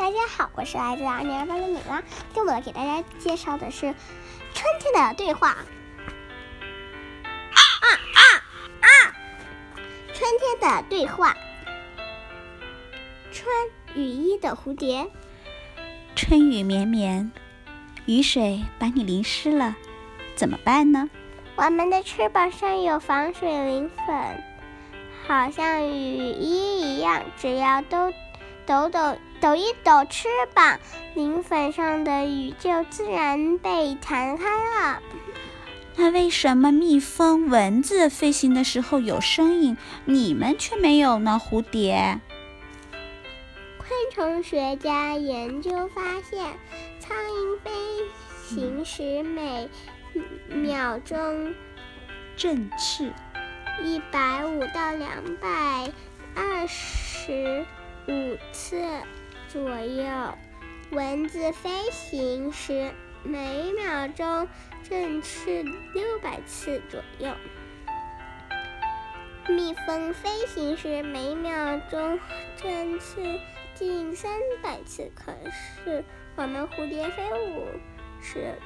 大家好，我是来自二零二八的米拉。今天我来给大家介绍的是春天的对话。啊啊啊！春天的对话。穿雨衣的蝴蝶。春雨绵绵，雨水把你淋湿了，怎么办呢？我们的翅膀上有防水磷粉，好像雨衣一样，只要都。抖抖抖一抖翅膀，磷粉上的雨就自然被弹开了。那为什么蜜蜂、蚊子飞行的时候有声音，你们却没有呢？蝴蝶？昆虫学家研究发现，苍蝇飞行时每秒钟振翅一百五到两百二十。五次左右，蚊子飞行时每秒钟振翅六百次左右，蜜蜂飞行时每秒钟振翅近三百次。可是我们蝴蝶飞舞时，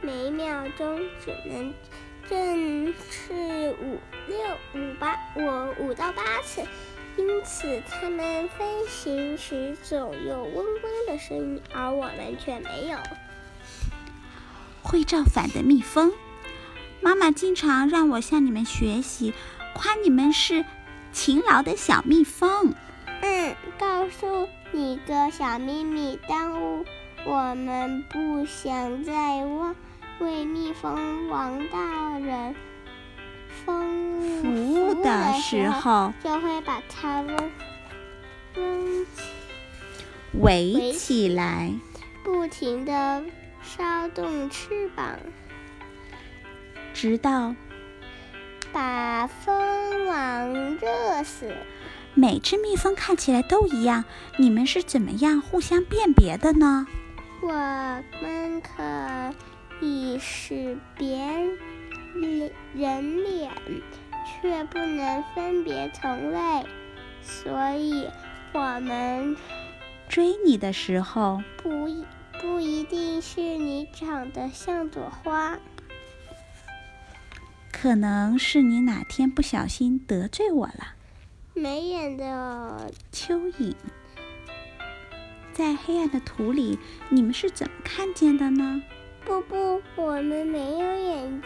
每秒钟只能振翅五六五八我五到八次。因此，它们飞行时总有嗡嗡的声音，而我们却没有。会造反的蜜蜂，妈妈经常让我向你们学习，夸你们是勤劳的小蜜蜂。嗯，告诉你个小秘密，当我们不想再为为蜜蜂王大人。服务的时候，就会把它围围起来，不停的烧动翅膀，直到把蜂王热死。每只蜜蜂看起来都一样，你们是怎么样互相辨别的呢？我们可以识别。人脸却不能分别同类，所以我们追你的时候，不不一定是你长得像朵花，可能是你哪天不小心得罪我了。眉眼的蚯蚓，在黑暗的土里，你们是怎么看见的呢？不不，我们没有眼睛。由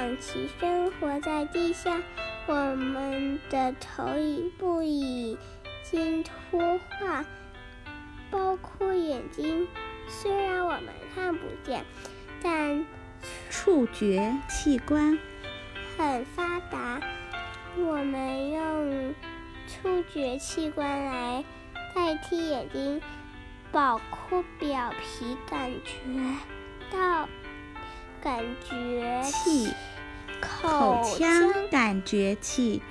于长鳍生活在地下，我们的头已不已经脱化，包括眼睛。虽然我们看不见，但触觉器官很发达。我们用触觉器官来代替眼睛，包括表皮感觉到。感觉器、口腔感觉器、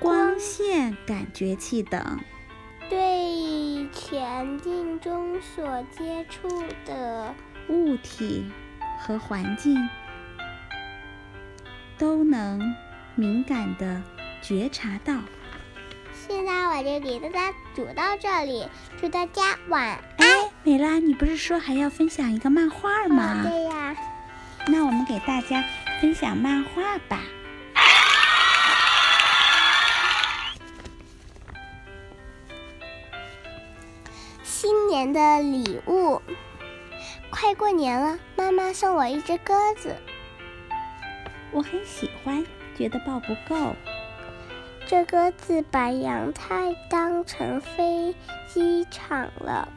光线感觉器等，对前进中所接触的物体和环境都能敏感的觉察到。现在我就给大家读到这里，祝大家晚安。美拉，你不是说还要分享一个漫画吗？对呀。那我们给大家分享漫画吧。新年的礼物，快过年了，妈妈送我一只鸽子，我很喜欢，觉得抱不够。这鸽子把阳台当成飞机场了。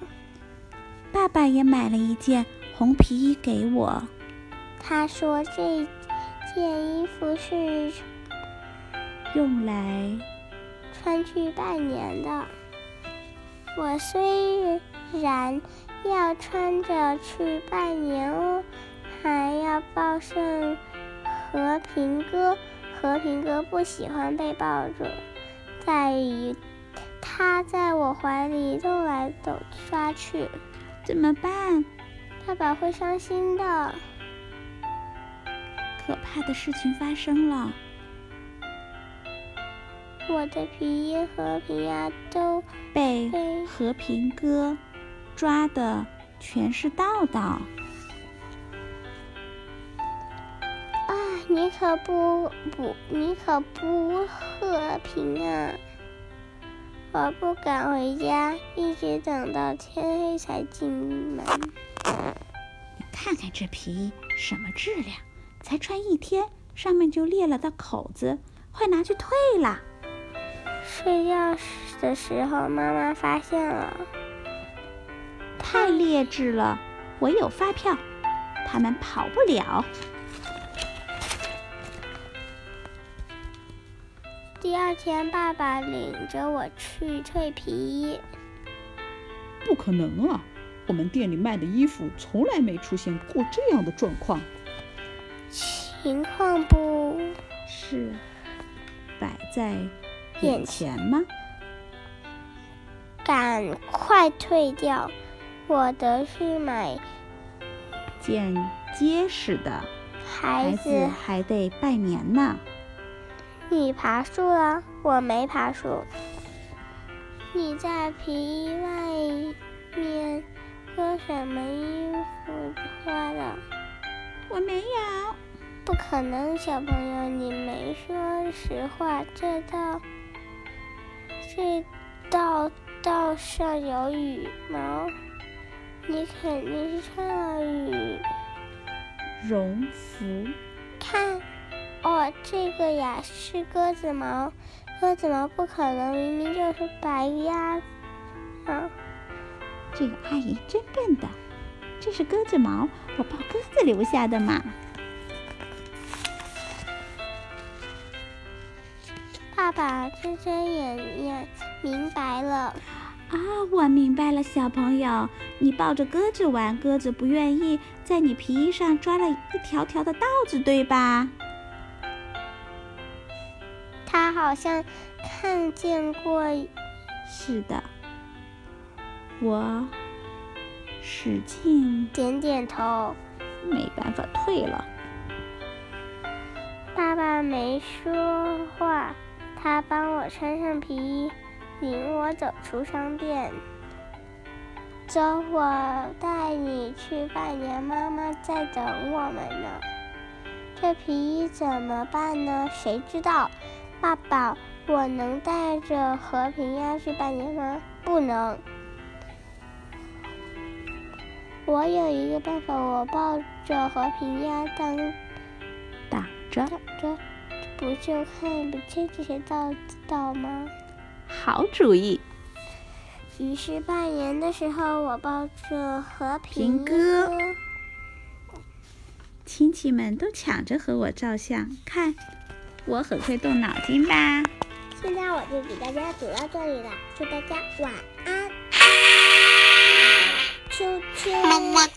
爸爸也买了一件红皮衣给我。他说：“这件衣服是用来穿去拜年的。我虽然要穿着去拜年哦，还要抱上和平鸽。和平鸽不喜欢被抱着，在于它在我怀里动来动去，怎么办？爸爸会伤心的。”可怕的事情发生了，我的皮衣和平啊都被被和平哥抓的全是道道。啊，你可不不，你可不和平啊！我不敢回家，一直等到天黑才进门。你看看这皮衣什么质量，才穿一天，上面就裂了道口子，快拿去退了。睡觉的时候，妈妈发现了。太劣质了，我有发票，他们跑不了。第二天，爸爸领着我去退皮衣。不可能啊！我们店里卖的衣服从来没出现过这样的状况。情况不是摆在眼眼前吗？赶快退掉，我得去买件结实的，孩子还得拜年呢。你爬树了，我没爬树。你在皮衣外不可能，小朋友，你没说实话。这道这道道上有羽毛，你肯定是穿了羽。绒服看，哦，这个呀是鸽子毛，鸽子毛不可能，明明就是白鸭。啊，这个阿姨真笨的，这是鸽子毛，我抱鸽子留下的嘛。爸爸睁睁眼眼明白了。啊，我明白了，小朋友，你抱着鸽子玩，鸽子不愿意，在你皮衣上抓了一条条的道子，对吧？他好像看见过，是的，我使劲，点点头。没办法退了。爸爸没说话，他帮我穿上皮衣，领我走出商店。走，我带你去拜年，妈妈在等我们呢。这皮衣怎么办呢？谁知道？爸爸，我能带着和平鸭去拜年吗？不能。我有一个办法，我抱着和平鸭当挡着，挡着，不就看不见这些道道吗？好主意。于是拜年的时候，我抱着和平鸽亲戚们都抢着和我照相，看我很会动脑筋吧？现在我就给大家读到这里了，祝大家晚安，秋秋。么么